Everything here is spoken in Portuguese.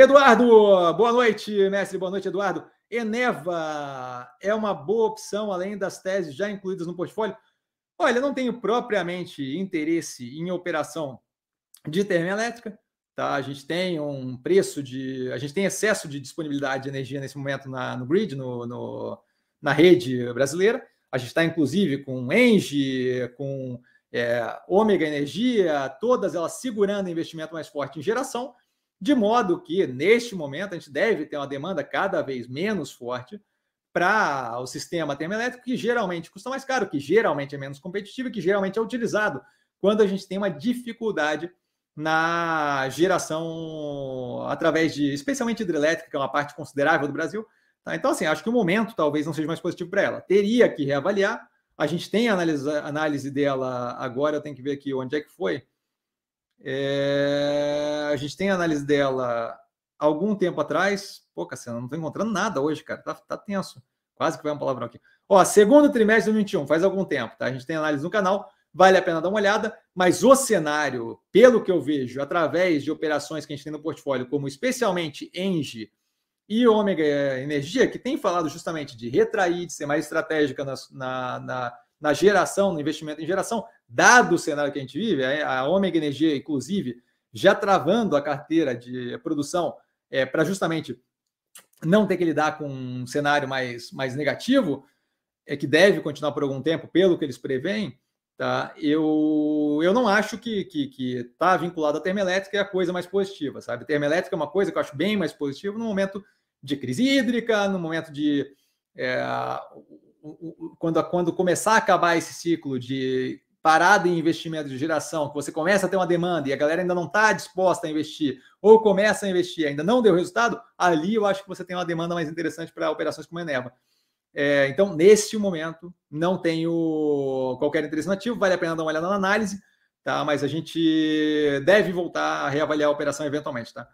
Eduardo, boa noite, mestre. Boa noite, Eduardo. Eneva é uma boa opção, além das teses já incluídas no portfólio? Olha, não tenho propriamente interesse em operação de termoelétrica. Tá? A gente tem um preço de. A gente tem excesso de disponibilidade de energia nesse momento na, no grid, no, no na rede brasileira. A gente está, inclusive, com Engie, com é, Ômega Energia, todas elas segurando investimento mais forte em geração, de modo que, neste momento, a gente deve ter uma demanda cada vez menos forte para o sistema termoelétrico, que geralmente custa mais caro, que geralmente é menos competitivo e que geralmente é utilizado quando a gente tem uma dificuldade na geração através de, especialmente hidrelétrica, que é uma parte considerável do Brasil. Tá? Então, assim, acho que o momento talvez não seja mais positivo para ela. Teria que reavaliar. A gente tem a análise, dela agora, eu tenho que ver aqui onde é que foi. É, a gente tem a análise dela algum tempo atrás. Pô, Cassiano, não estou encontrando nada hoje, cara. Tá, tá tenso. Quase que vai um palavrão aqui. Ó, segundo trimestre de 2021, faz algum tempo, tá? A gente tem análise no canal vale a pena dar uma olhada, mas o cenário, pelo que eu vejo, através de operações que a gente tem no portfólio, como especialmente Engie e Ômega Energia, que tem falado justamente de retrair, de ser mais estratégica na, na, na, na geração, no investimento em geração, dado o cenário que a gente vive, a Ômega Energia, inclusive, já travando a carteira de produção é, para justamente não ter que lidar com um cenário mais, mais negativo, é que deve continuar por algum tempo, pelo que eles preveem, Tá? Eu, eu não acho que está que, que tá vinculado à termoelétrica é a coisa mais positiva, sabe? Termoelétrica é uma coisa que eu acho bem mais positiva no momento de crise hídrica, no momento de. É, quando, quando começar a acabar esse ciclo de parada em investimento de geração, que você começa a ter uma demanda e a galera ainda não está disposta a investir, ou começa a investir ainda não deu resultado, ali eu acho que você tem uma demanda mais interessante para operações como a Eneva. É, então, neste momento, não tenho qualquer interesse nativo, vale a pena dar uma olhada na análise, tá? Mas a gente deve voltar a reavaliar a operação eventualmente, tá?